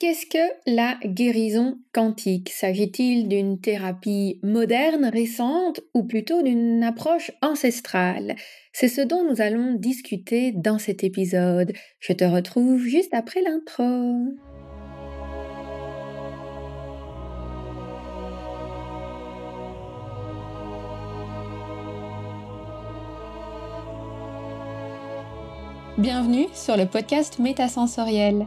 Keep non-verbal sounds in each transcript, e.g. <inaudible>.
Qu'est-ce que la guérison quantique? S'agit-il d'une thérapie moderne, récente, ou plutôt d'une approche ancestrale? C'est ce dont nous allons discuter dans cet épisode. Je te retrouve juste après l'intro. Bienvenue sur le podcast Métasensoriel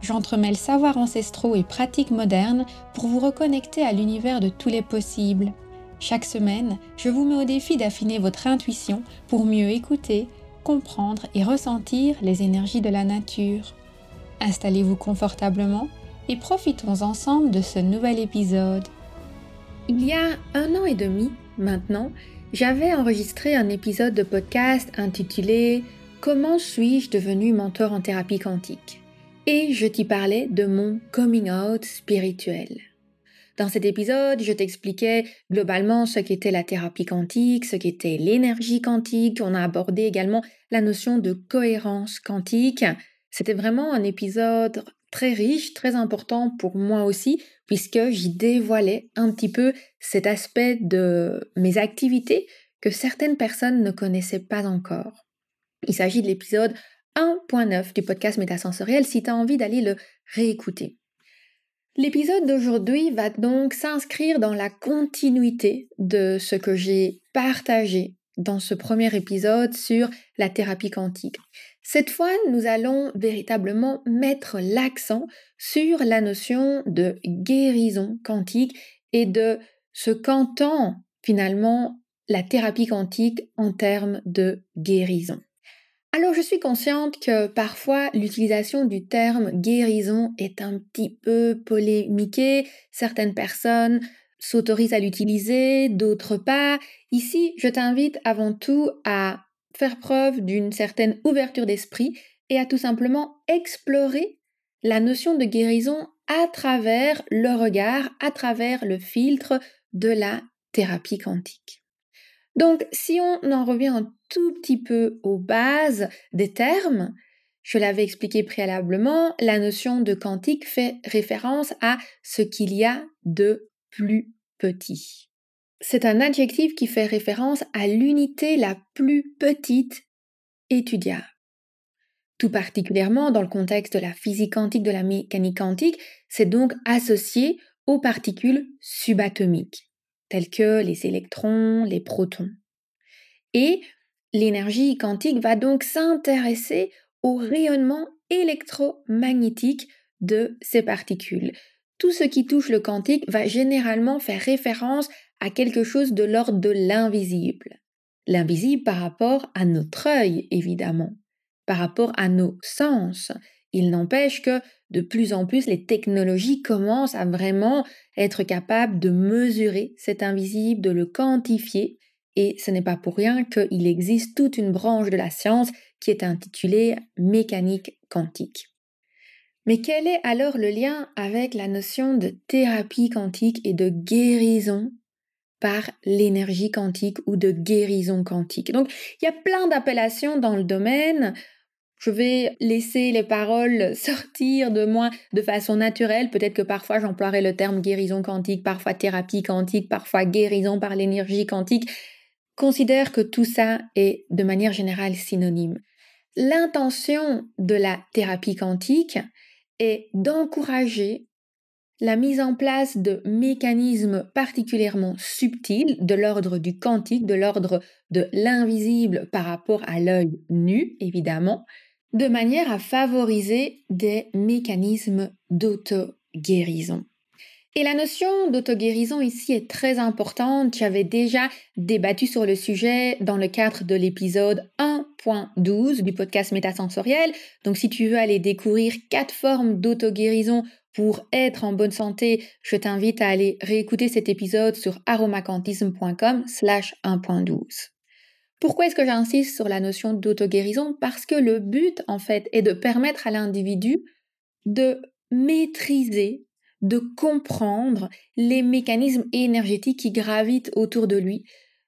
j'entremêle savoirs ancestraux et pratiques modernes pour vous reconnecter à l'univers de tous les possibles. Chaque semaine, je vous mets au défi d'affiner votre intuition pour mieux écouter, comprendre et ressentir les énergies de la nature. Installez-vous confortablement et profitons ensemble de ce nouvel épisode. Il y a un an et demi maintenant, j'avais enregistré un épisode de podcast intitulé Comment suis-je devenu mentor en thérapie quantique? Et je t'y parlais de mon coming out spirituel. Dans cet épisode, je t'expliquais globalement ce qu'était la thérapie quantique, ce qu'était l'énergie quantique, on a abordé également la notion de cohérence quantique. C'était vraiment un épisode très riche, très important pour moi aussi, puisque j'y dévoilais un petit peu cet aspect de mes activités que certaines personnes ne connaissaient pas encore. Il s'agit de l'épisode 1.9 du podcast Métasensoriel si tu as envie d'aller le réécouter. L'épisode d'aujourd'hui va donc s'inscrire dans la continuité de ce que j'ai partagé dans ce premier épisode sur la thérapie quantique. Cette fois, nous allons véritablement mettre l'accent sur la notion de guérison quantique et de ce qu'entend finalement la thérapie quantique en termes de guérison. Alors je suis consciente que parfois l'utilisation du terme guérison est un petit peu polémiquée. Certaines personnes s'autorisent à l'utiliser, d'autres pas. Ici, je t'invite avant tout à faire preuve d'une certaine ouverture d'esprit et à tout simplement explorer la notion de guérison à travers le regard, à travers le filtre de la thérapie quantique. Donc, si on en revient un tout petit peu aux bases des termes, je l'avais expliqué préalablement, la notion de quantique fait référence à ce qu'il y a de plus petit. C'est un adjectif qui fait référence à l'unité la plus petite étudiable. Tout particulièrement dans le contexte de la physique quantique, de la mécanique quantique, c'est donc associé aux particules subatomiques tels que les électrons, les protons. Et l'énergie quantique va donc s'intéresser au rayonnement électromagnétique de ces particules. Tout ce qui touche le quantique va généralement faire référence à quelque chose de l'ordre de l'invisible. L'invisible par rapport à notre œil, évidemment, par rapport à nos sens. Il n'empêche que de plus en plus, les technologies commencent à vraiment être capables de mesurer cet invisible, de le quantifier. Et ce n'est pas pour rien qu'il existe toute une branche de la science qui est intitulée mécanique quantique. Mais quel est alors le lien avec la notion de thérapie quantique et de guérison par l'énergie quantique ou de guérison quantique? Donc, il y a plein d'appellations dans le domaine. Je vais laisser les paroles <laughs> sortir de moi de façon naturelle. Peut-être que parfois j'emploierai le terme guérison quantique, parfois thérapie quantique, parfois guérison par l'énergie quantique. Considère que tout ça est de manière générale synonyme. L'intention de la thérapie quantique est d'encourager la mise en place de mécanismes particulièrement subtils de l'ordre du quantique, de l'ordre de l'invisible par rapport à l'œil nu, évidemment, de manière à favoriser des mécanismes d'auto-guérison. Et la notion d'auto-guérison ici est très importante. J'avais déjà débattu sur le sujet dans le cadre de l'épisode 1.12 du podcast Métasensoriel. Donc si tu veux aller découvrir quatre formes d'auto-guérison pour être en bonne santé, je t'invite à aller réécouter cet épisode sur aromacantisme.com slash 1.12. Pourquoi est-ce que j'insiste sur la notion d'auto-guérison? Parce que le but, en fait, est de permettre à l'individu de maîtriser, de comprendre les mécanismes énergétiques qui gravitent autour de lui,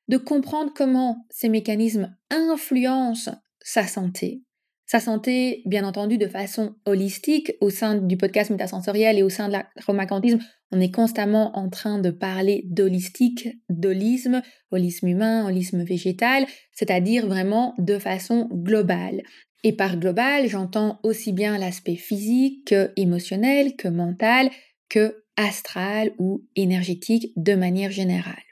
de comprendre comment ces mécanismes influencent sa santé, sa santé, bien entendu, de façon holistique. Au sein du podcast métasensoriel et au sein de l'aromacantisme, on est constamment en train de parler d'holistique, d'holisme, holisme humain, holisme végétal, c'est-à-dire vraiment de façon globale. Et par global, j'entends aussi bien l'aspect physique que émotionnel, que mental, que astral ou énergétique de manière générale.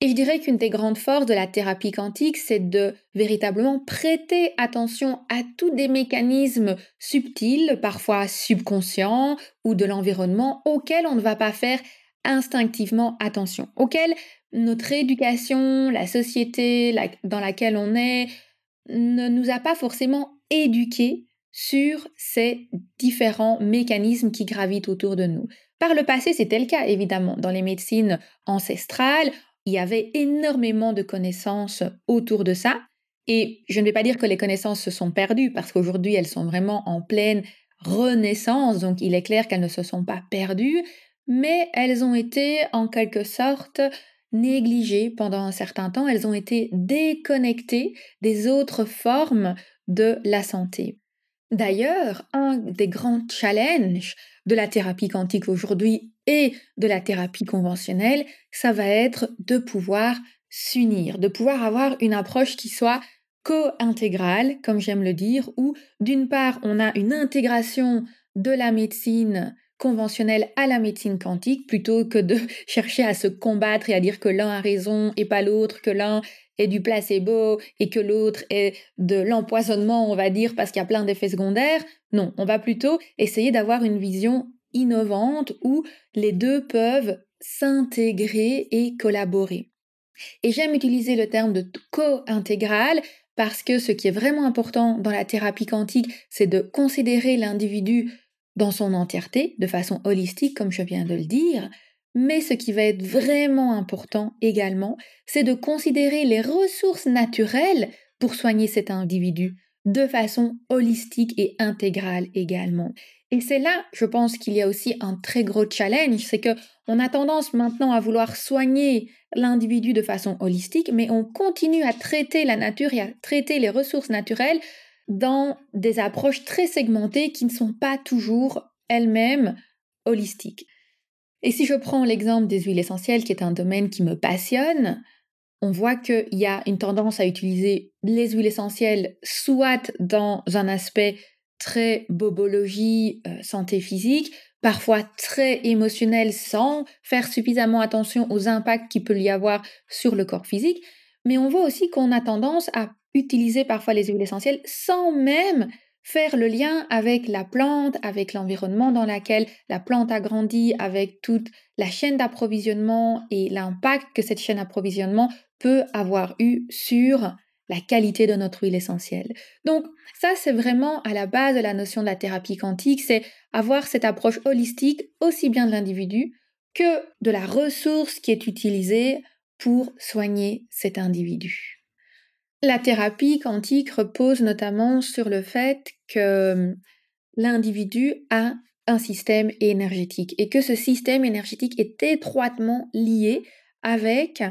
Et je dirais qu'une des grandes forces de la thérapie quantique, c'est de véritablement prêter attention à tous des mécanismes subtils, parfois subconscients, ou de l'environnement auxquels on ne va pas faire instinctivement attention, auxquels notre éducation, la société dans laquelle on est, ne nous a pas forcément éduqués sur ces différents mécanismes qui gravitent autour de nous. Par le passé, c'était le cas, évidemment. Dans les médecines ancestrales, il y avait énormément de connaissances autour de ça. Et je ne vais pas dire que les connaissances se sont perdues, parce qu'aujourd'hui, elles sont vraiment en pleine renaissance, donc il est clair qu'elles ne se sont pas perdues, mais elles ont été en quelque sorte négligées pendant un certain temps, elles ont été déconnectées des autres formes de la santé. D'ailleurs, un des grands challenges de la thérapie quantique aujourd'hui et de la thérapie conventionnelle, ça va être de pouvoir s'unir, de pouvoir avoir une approche qui soit co-intégrale, comme j'aime le dire, où d'une part on a une intégration de la médecine conventionnelle à la médecine quantique plutôt que de <laughs> chercher à se combattre et à dire que l'un a raison et pas l'autre, que l'un est du placebo et que l'autre est de l'empoisonnement, on va dire, parce qu'il y a plein d'effets secondaires. Non, on va plutôt essayer d'avoir une vision innovante où les deux peuvent s'intégrer et collaborer. Et j'aime utiliser le terme de co-intégral parce que ce qui est vraiment important dans la thérapie quantique, c'est de considérer l'individu dans son entièreté, de façon holistique, comme je viens de le dire, mais ce qui va être vraiment important également, c'est de considérer les ressources naturelles pour soigner cet individu de façon holistique et intégrale également. Et c'est là, je pense qu'il y a aussi un très gros challenge, c'est que on a tendance maintenant à vouloir soigner l'individu de façon holistique, mais on continue à traiter la nature et à traiter les ressources naturelles dans des approches très segmentées qui ne sont pas toujours elles-mêmes holistiques. Et si je prends l'exemple des huiles essentielles, qui est un domaine qui me passionne, on voit qu'il y a une tendance à utiliser les huiles essentielles soit dans un aspect très bobologie, euh, santé physique, parfois très émotionnel sans faire suffisamment attention aux impacts qu'il peut y avoir sur le corps physique. Mais on voit aussi qu'on a tendance à utiliser parfois les huiles essentielles sans même faire le lien avec la plante, avec l'environnement dans lequel la plante a grandi, avec toute la chaîne d'approvisionnement et l'impact que cette chaîne d'approvisionnement peut avoir eu sur la qualité de notre huile essentielle. Donc ça, c'est vraiment à la base de la notion de la thérapie quantique, c'est avoir cette approche holistique aussi bien de l'individu que de la ressource qui est utilisée pour soigner cet individu. La thérapie quantique repose notamment sur le fait que hum, l'individu a un système énergétique et que ce système énergétique est étroitement lié avec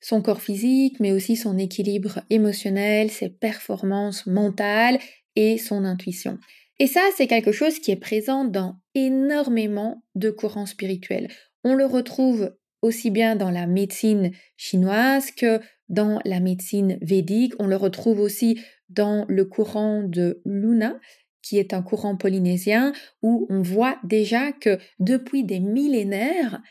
son corps physique, mais aussi son équilibre émotionnel, ses performances mentales et son intuition. Et ça, c'est quelque chose qui est présent dans énormément de courants spirituels. On le retrouve aussi bien dans la médecine chinoise que dans la médecine védique. On le retrouve aussi dans le courant de Luna, qui est un courant polynésien, où on voit déjà que depuis des millénaires,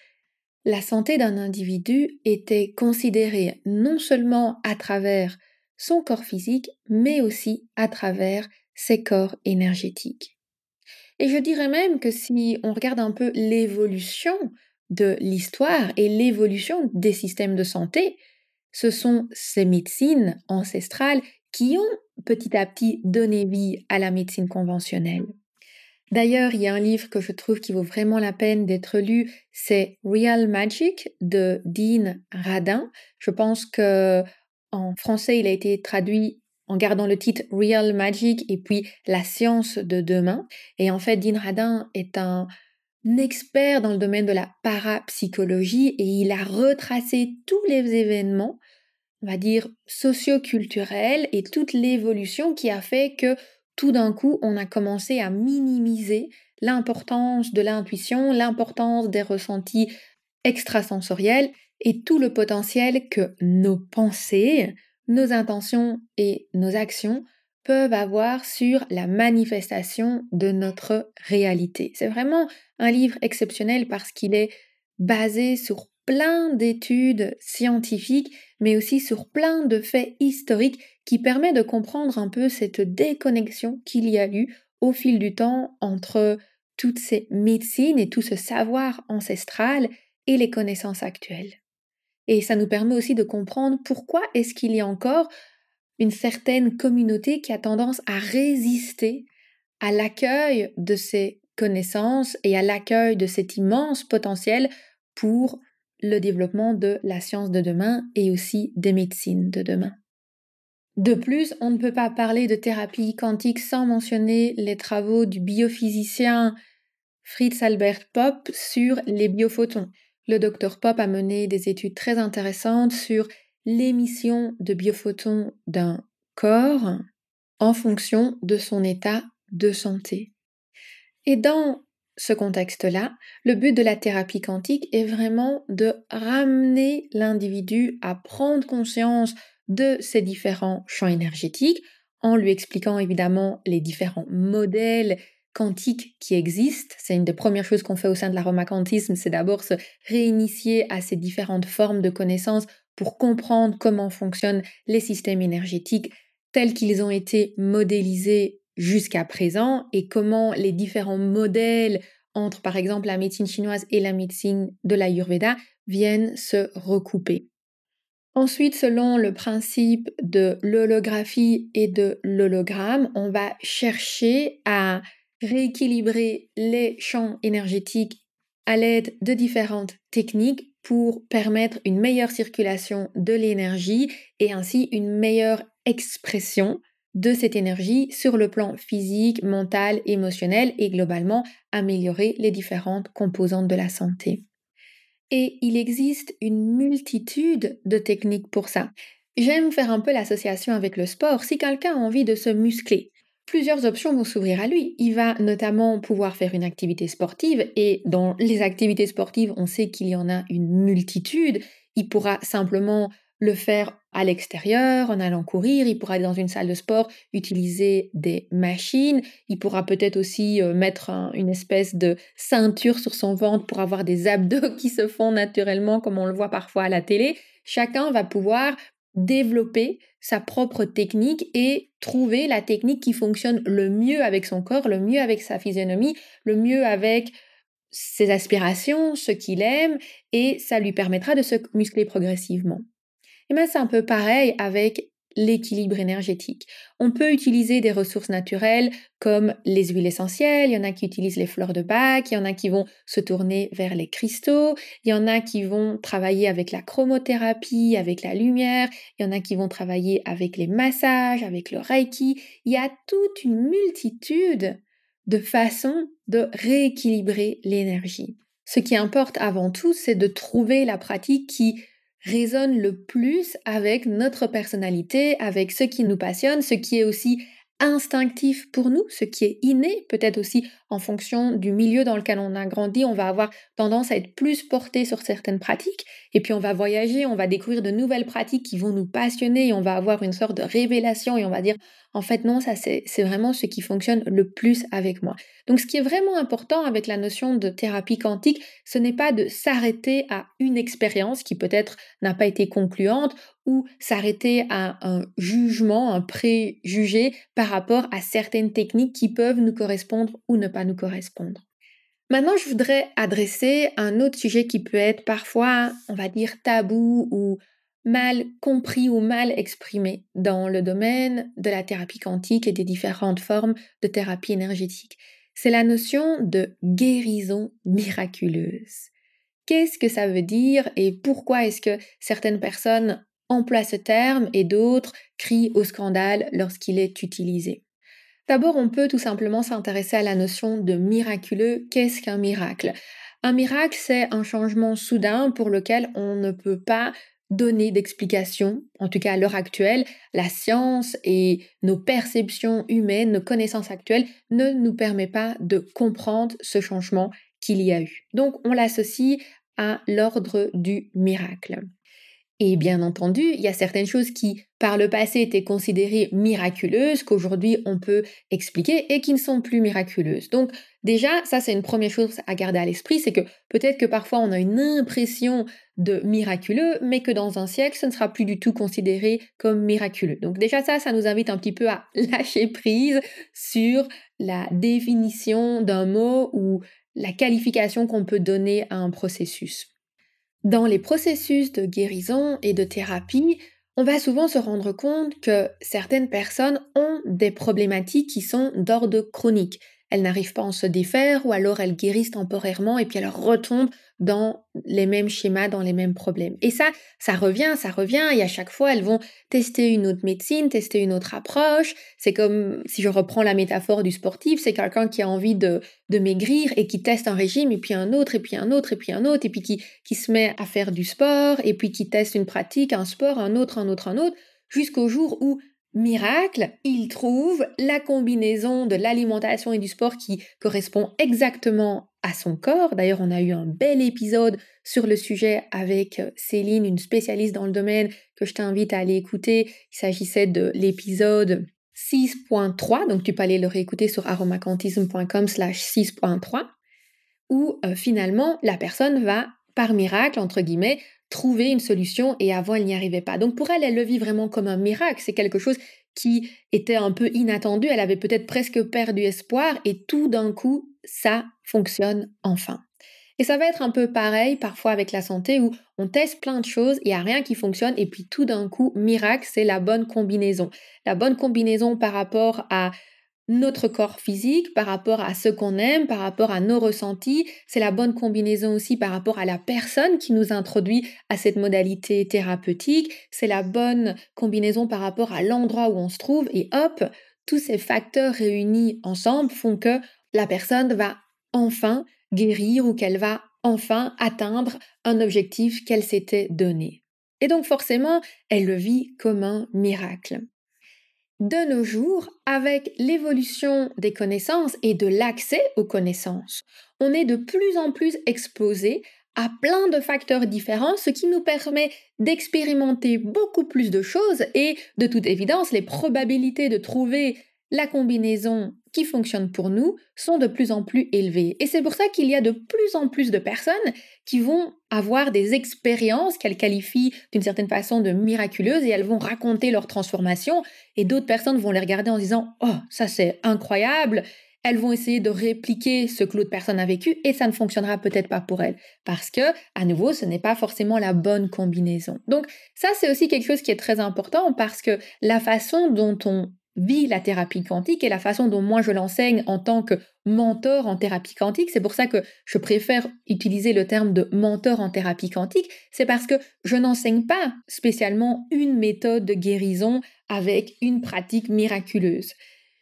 la santé d'un individu était considérée non seulement à travers son corps physique, mais aussi à travers ses corps énergétiques. Et je dirais même que si on regarde un peu l'évolution de l'histoire et l'évolution des systèmes de santé, ce sont ces médecines ancestrales qui ont petit à petit donné vie à la médecine conventionnelle. D'ailleurs, il y a un livre que je trouve qui vaut vraiment la peine d'être lu, c'est Real Magic de Dean Radin. Je pense que en français, il a été traduit en gardant le titre Real Magic et puis La science de demain. Et en fait, Dean Radin est un expert dans le domaine de la parapsychologie et il a retracé tous les événements, on va dire, socioculturels et toute l'évolution qui a fait que tout d'un coup, on a commencé à minimiser l'importance de l'intuition, l'importance des ressentis extrasensoriels et tout le potentiel que nos pensées, nos intentions et nos actions peuvent avoir sur la manifestation de notre réalité. C'est vraiment un livre exceptionnel parce qu'il est basé sur plein d'études scientifiques, mais aussi sur plein de faits historiques qui permet de comprendre un peu cette déconnexion qu'il y a eu au fil du temps entre toutes ces médecines et tout ce savoir ancestral et les connaissances actuelles. Et ça nous permet aussi de comprendre pourquoi est-ce qu'il y a encore une certaine communauté qui a tendance à résister à l'accueil de ces connaissances et à l'accueil de cet immense potentiel pour le développement de la science de demain et aussi des médecines de demain. De plus, on ne peut pas parler de thérapie quantique sans mentionner les travaux du biophysicien Fritz Albert Popp sur les biophotons le docteur Pop a mené des études très intéressantes sur l'émission de biophotons d'un corps en fonction de son état de santé. Et dans ce contexte-là, le but de la thérapie quantique est vraiment de ramener l'individu à prendre conscience de ces différents champs énergétiques en lui expliquant évidemment les différents modèles quantique qui existe. C'est une des premières choses qu'on fait au sein de l'aromacantisme, c'est d'abord se réinitier à ces différentes formes de connaissances pour comprendre comment fonctionnent les systèmes énergétiques tels qu'ils ont été modélisés jusqu'à présent et comment les différents modèles entre par exemple la médecine chinoise et la médecine de l'Ayurveda viennent se recouper. Ensuite, selon le principe de l'holographie et de l'hologramme, on va chercher à rééquilibrer les champs énergétiques à l'aide de différentes techniques pour permettre une meilleure circulation de l'énergie et ainsi une meilleure expression de cette énergie sur le plan physique, mental, émotionnel et globalement améliorer les différentes composantes de la santé. Et il existe une multitude de techniques pour ça. J'aime faire un peu l'association avec le sport. Si quelqu'un a envie de se muscler, plusieurs options vont s'ouvrir à lui. Il va notamment pouvoir faire une activité sportive et dans les activités sportives, on sait qu'il y en a une multitude. Il pourra simplement le faire à l'extérieur, en allant courir, il pourra dans une salle de sport, utiliser des machines, il pourra peut-être aussi euh, mettre une espèce de ceinture sur son ventre pour avoir des abdos <laughs> qui se font naturellement comme on le voit parfois à la télé. Chacun va pouvoir développer sa propre technique et trouver la technique qui fonctionne le mieux avec son corps, le mieux avec sa physionomie, le mieux avec ses aspirations, ce qu'il aime, et ça lui permettra de se muscler progressivement. Et bien c'est un peu pareil avec l'équilibre énergétique. On peut utiliser des ressources naturelles comme les huiles essentielles, il y en a qui utilisent les fleurs de bac, il y en a qui vont se tourner vers les cristaux, il y en a qui vont travailler avec la chromothérapie, avec la lumière, il y en a qui vont travailler avec les massages, avec le reiki. Il y a toute une multitude de façons de rééquilibrer l'énergie. Ce qui importe avant tout, c'est de trouver la pratique qui résonne le plus avec notre personnalité, avec ce qui nous passionne, ce qui est aussi instinctif pour nous, ce qui est inné, peut-être aussi en fonction du milieu dans lequel on a grandi, on va avoir tendance à être plus porté sur certaines pratiques, et puis on va voyager, on va découvrir de nouvelles pratiques qui vont nous passionner, et on va avoir une sorte de révélation, et on va dire, en fait non, ça c'est vraiment ce qui fonctionne le plus avec moi. Donc ce qui est vraiment important avec la notion de thérapie quantique, ce n'est pas de s'arrêter à une expérience qui peut-être n'a pas été concluante, ou s'arrêter à un jugement, un préjugé par rapport à certaines techniques qui peuvent nous correspondre ou ne pas nous correspondre. Maintenant, je voudrais adresser un autre sujet qui peut être parfois, on va dire, tabou ou mal compris ou mal exprimé dans le domaine de la thérapie quantique et des différentes formes de thérapie énergétique. c'est la notion de guérison miraculeuse. Qu'est-ce que ça veut dire et pourquoi est-ce que certaines personnes emploient ce terme et d'autres crient au scandale lorsqu'il est utilisé? D'abord, on peut tout simplement s'intéresser à la notion de miraculeux. Qu'est-ce qu'un miracle? Un miracle, c'est un changement soudain pour lequel on ne peut pas donner d'explication, en tout cas à l'heure actuelle, la science et nos perceptions humaines, nos connaissances actuelles ne nous permet pas de comprendre ce changement qu'il y a eu. Donc on l'associe à l'ordre du miracle. Et bien entendu, il y a certaines choses qui, par le passé, étaient considérées miraculeuses, qu'aujourd'hui on peut expliquer et qui ne sont plus miraculeuses. Donc déjà, ça c'est une première chose à garder à l'esprit, c'est que peut-être que parfois on a une impression de miraculeux, mais que dans un siècle, ce ne sera plus du tout considéré comme miraculeux. Donc déjà ça, ça nous invite un petit peu à <laughs> lâcher prise sur la définition d'un mot ou la qualification qu'on peut donner à un processus. Dans les processus de guérison et de thérapie, on va souvent se rendre compte que certaines personnes ont des problématiques qui sont d'ordre chronique elles n'arrivent pas à en se défaire ou alors elles guérissent temporairement et puis elles retombent dans les mêmes schémas, dans les mêmes problèmes. Et ça, ça revient, ça revient et à chaque fois elles vont tester une autre médecine, tester une autre approche. C'est comme si je reprends la métaphore du sportif, c'est quelqu'un qui a envie de, de maigrir et qui teste un régime et puis un autre et puis un autre et puis un autre et puis qui, qui se met à faire du sport et puis qui teste une pratique, un sport, un autre, un autre, un autre jusqu'au jour où Miracle, il trouve la combinaison de l'alimentation et du sport qui correspond exactement à son corps. D'ailleurs, on a eu un bel épisode sur le sujet avec euh, Céline, une spécialiste dans le domaine, que je t'invite à aller écouter. Il s'agissait de l'épisode 6.3, donc tu peux aller le réécouter sur aromacantisme.com slash 6.3, où euh, finalement la personne va, par miracle, entre guillemets, trouver une solution et avant elle n'y arrivait pas. Donc pour elle, elle le vit vraiment comme un miracle. C'est quelque chose qui était un peu inattendu. Elle avait peut-être presque perdu espoir et tout d'un coup, ça fonctionne enfin. Et ça va être un peu pareil parfois avec la santé où on teste plein de choses, il n'y a rien qui fonctionne et puis tout d'un coup, miracle, c'est la bonne combinaison. La bonne combinaison par rapport à notre corps physique, par rapport à ce qu'on aime, par rapport à nos ressentis. C'est la bonne combinaison aussi par rapport à la personne qui nous introduit à cette modalité thérapeutique. C'est la bonne combinaison par rapport à l'endroit où on se trouve. Et hop, tous ces facteurs réunis ensemble font que la personne va enfin guérir ou qu'elle va enfin atteindre un objectif qu'elle s'était donné. Et donc forcément, elle le vit comme un miracle. De nos jours, avec l'évolution des connaissances et de l'accès aux connaissances, on est de plus en plus exposé à plein de facteurs différents, ce qui nous permet d'expérimenter beaucoup plus de choses et, de toute évidence, les probabilités de trouver la combinaison qui fonctionne pour nous sont de plus en plus élevées. Et c'est pour ça qu'il y a de plus en plus de personnes qui vont avoir des expériences qu'elles qualifient d'une certaine façon de miraculeuses et elles vont raconter leur transformation et d'autres personnes vont les regarder en disant "Oh, ça c'est incroyable." Elles vont essayer de répliquer ce que l'autre personne a vécu et ça ne fonctionnera peut-être pas pour elles parce que à nouveau, ce n'est pas forcément la bonne combinaison. Donc, ça c'est aussi quelque chose qui est très important parce que la façon dont on vit la thérapie quantique et la façon dont moi je l'enseigne en tant que mentor en thérapie quantique. C'est pour ça que je préfère utiliser le terme de mentor en thérapie quantique. C'est parce que je n'enseigne pas spécialement une méthode de guérison avec une pratique miraculeuse.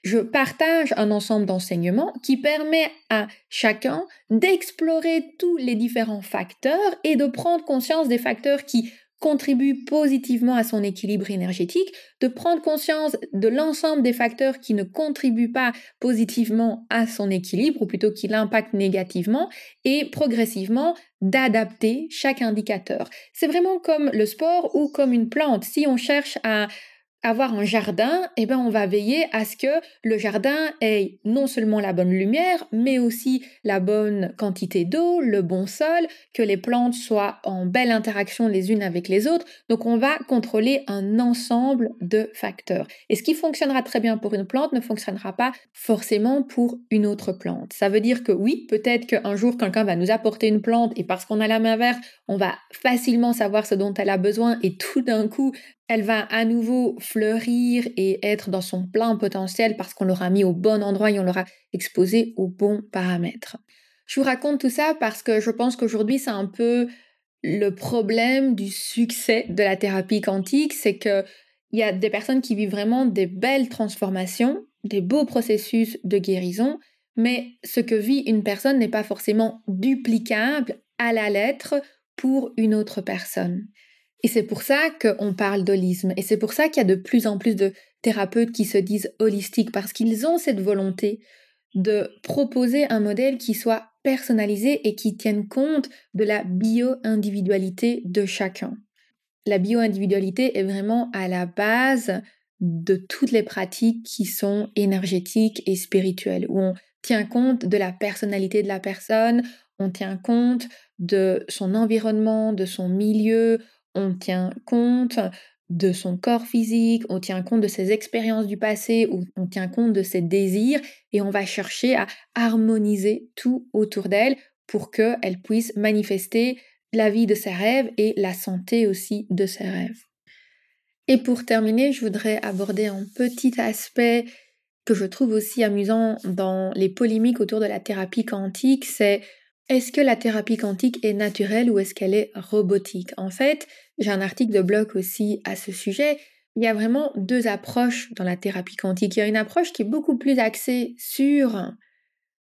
Je partage un ensemble d'enseignements qui permet à chacun d'explorer tous les différents facteurs et de prendre conscience des facteurs qui contribue positivement à son équilibre énergétique, de prendre conscience de l'ensemble des facteurs qui ne contribuent pas positivement à son équilibre, ou plutôt qui l'impactent négativement, et progressivement d'adapter chaque indicateur. C'est vraiment comme le sport ou comme une plante. Si on cherche à avoir un jardin, eh ben on va veiller à ce que le jardin ait non seulement la bonne lumière, mais aussi la bonne quantité d'eau, le bon sol, que les plantes soient en belle interaction les unes avec les autres. Donc on va contrôler un ensemble de facteurs. Et ce qui fonctionnera très bien pour une plante ne fonctionnera pas forcément pour une autre plante. Ça veut dire que oui, peut-être qu'un jour quelqu'un va nous apporter une plante et parce qu'on a la main verte, on va facilement savoir ce dont elle a besoin et tout d'un coup elle va à nouveau fleurir et être dans son plein potentiel parce qu'on l'aura mis au bon endroit et on l'aura exposé aux bons paramètres. Je vous raconte tout ça parce que je pense qu'aujourd'hui c'est un peu le problème du succès de la thérapie quantique, c'est que il y a des personnes qui vivent vraiment des belles transformations, des beaux processus de guérison, mais ce que vit une personne n'est pas forcément duplicable à la lettre pour une autre personne. Et c'est pour ça qu'on parle d'holisme. Et c'est pour ça qu'il y a de plus en plus de thérapeutes qui se disent holistiques, parce qu'ils ont cette volonté de proposer un modèle qui soit personnalisé et qui tienne compte de la bio-individualité de chacun. La bio-individualité est vraiment à la base de toutes les pratiques qui sont énergétiques et spirituelles, où on tient compte de la personnalité de la personne, on tient compte de son environnement, de son milieu, on tient compte de son corps physique, on tient compte de ses expériences du passé, on tient compte de ses désirs et on va chercher à harmoniser tout autour d'elle pour qu'elle puisse manifester la vie de ses rêves et la santé aussi de ses rêves. Et pour terminer, je voudrais aborder un petit aspect que je trouve aussi amusant dans les polémiques autour de la thérapie quantique, c'est est-ce que la thérapie quantique est naturelle ou est-ce qu'elle est robotique? En fait, j'ai un article de blog aussi à ce sujet. Il y a vraiment deux approches dans la thérapie quantique. Il y a une approche qui est beaucoup plus axée sur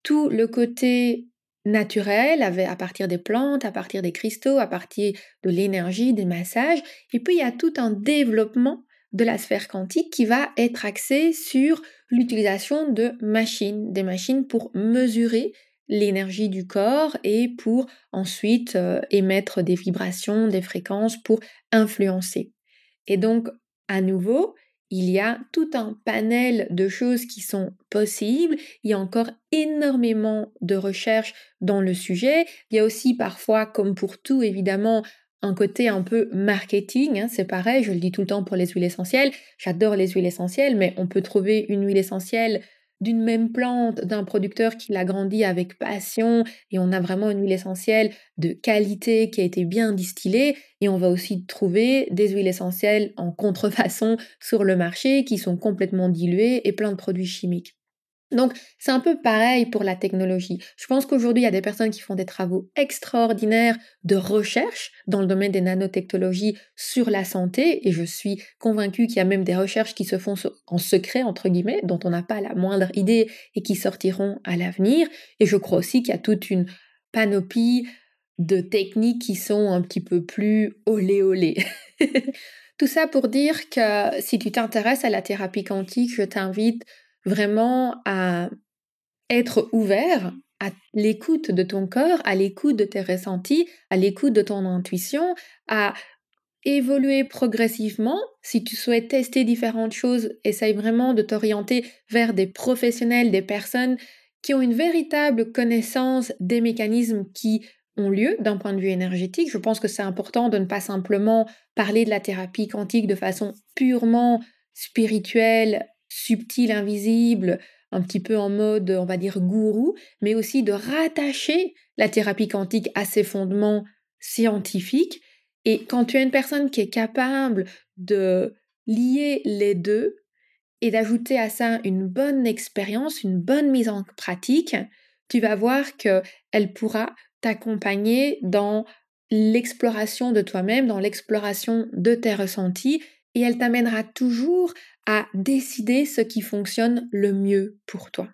tout le côté naturel, à partir des plantes, à partir des cristaux, à partir de l'énergie, des massages. Et puis il y a tout un développement de la sphère quantique qui va être axé sur l'utilisation de machines, des machines pour mesurer l'énergie du corps et pour ensuite euh, émettre des vibrations, des fréquences pour influencer. Et donc, à nouveau, il y a tout un panel de choses qui sont possibles. Il y a encore énormément de recherches dans le sujet. Il y a aussi parfois, comme pour tout évidemment, un côté un peu marketing. Hein, c'est pareil, je le dis tout le temps pour les huiles essentielles. J'adore les huiles essentielles, mais on peut trouver une huile essentielle d'une même plante, d'un producteur qui l'a grandi avec passion, et on a vraiment une huile essentielle de qualité qui a été bien distillée, et on va aussi trouver des huiles essentielles en contrefaçon sur le marché qui sont complètement diluées et plein de produits chimiques. Donc c'est un peu pareil pour la technologie. Je pense qu'aujourd'hui, il y a des personnes qui font des travaux extraordinaires de recherche dans le domaine des nanotechnologies sur la santé, et je suis convaincue qu'il y a même des recherches qui se font en secret, entre guillemets, dont on n'a pas la moindre idée et qui sortiront à l'avenir. Et je crois aussi qu'il y a toute une panoplie de techniques qui sont un petit peu plus olé olé. <laughs> Tout ça pour dire que si tu t'intéresses à la thérapie quantique, je t'invite vraiment à être ouvert à l'écoute de ton corps, à l'écoute de tes ressentis, à l'écoute de ton intuition, à évoluer progressivement. Si tu souhaites tester différentes choses, essaye vraiment de t'orienter vers des professionnels, des personnes qui ont une véritable connaissance des mécanismes qui ont lieu d'un point de vue énergétique. Je pense que c'est important de ne pas simplement parler de la thérapie quantique de façon purement spirituelle, subtil, invisible, un petit peu en mode, on va dire, gourou, mais aussi de rattacher la thérapie quantique à ses fondements scientifiques. Et quand tu as une personne qui est capable de lier les deux et d'ajouter à ça une bonne expérience, une bonne mise en pratique, tu vas voir qu'elle pourra t'accompagner dans l'exploration de toi-même, dans l'exploration de tes ressentis, et elle t'amènera toujours à décider ce qui fonctionne le mieux pour toi.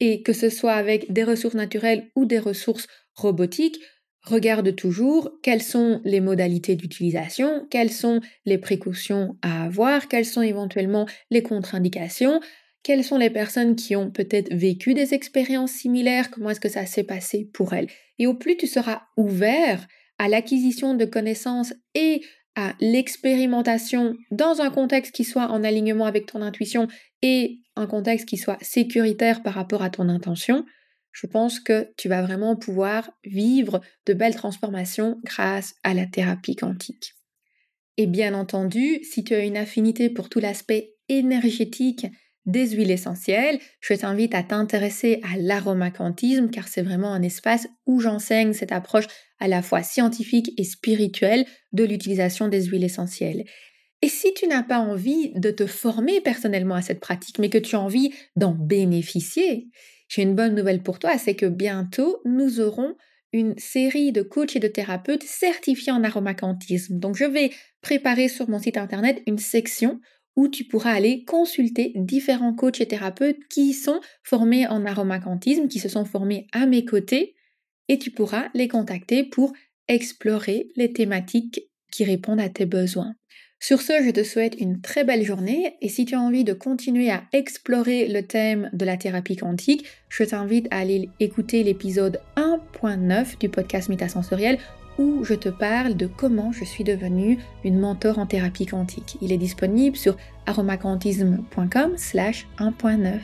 Et que ce soit avec des ressources naturelles ou des ressources robotiques, regarde toujours quelles sont les modalités d'utilisation, quelles sont les précautions à avoir, quelles sont éventuellement les contre-indications, quelles sont les personnes qui ont peut-être vécu des expériences similaires, comment est-ce que ça s'est passé pour elles. Et au plus tu seras ouvert à l'acquisition de connaissances et à l'expérimentation dans un contexte qui soit en alignement avec ton intuition et un contexte qui soit sécuritaire par rapport à ton intention, je pense que tu vas vraiment pouvoir vivre de belles transformations grâce à la thérapie quantique. Et bien entendu, si tu as une affinité pour tout l'aspect énergétique des huiles essentielles, je t'invite à t'intéresser à l'aromacantisme car c'est vraiment un espace où j'enseigne cette approche à la fois scientifique et spirituelle de l'utilisation des huiles essentielles. Et si tu n'as pas envie de te former personnellement à cette pratique, mais que tu as envie d'en bénéficier, j'ai une bonne nouvelle pour toi, c'est que bientôt nous aurons une série de coachs et de thérapeutes certifiés en aromacantisme. Donc je vais préparer sur mon site internet une section où tu pourras aller consulter différents coachs et thérapeutes qui sont formés en aromacantisme, qui se sont formés à mes côtés, et tu pourras les contacter pour explorer les thématiques qui répondent à tes besoins. Sur ce, je te souhaite une très belle journée et si tu as envie de continuer à explorer le thème de la thérapie quantique, je t'invite à aller écouter l'épisode 1.9 du podcast Métasensoriel où je te parle de comment je suis devenue une mentor en thérapie quantique. Il est disponible sur aromaquantisme.com slash 1.9.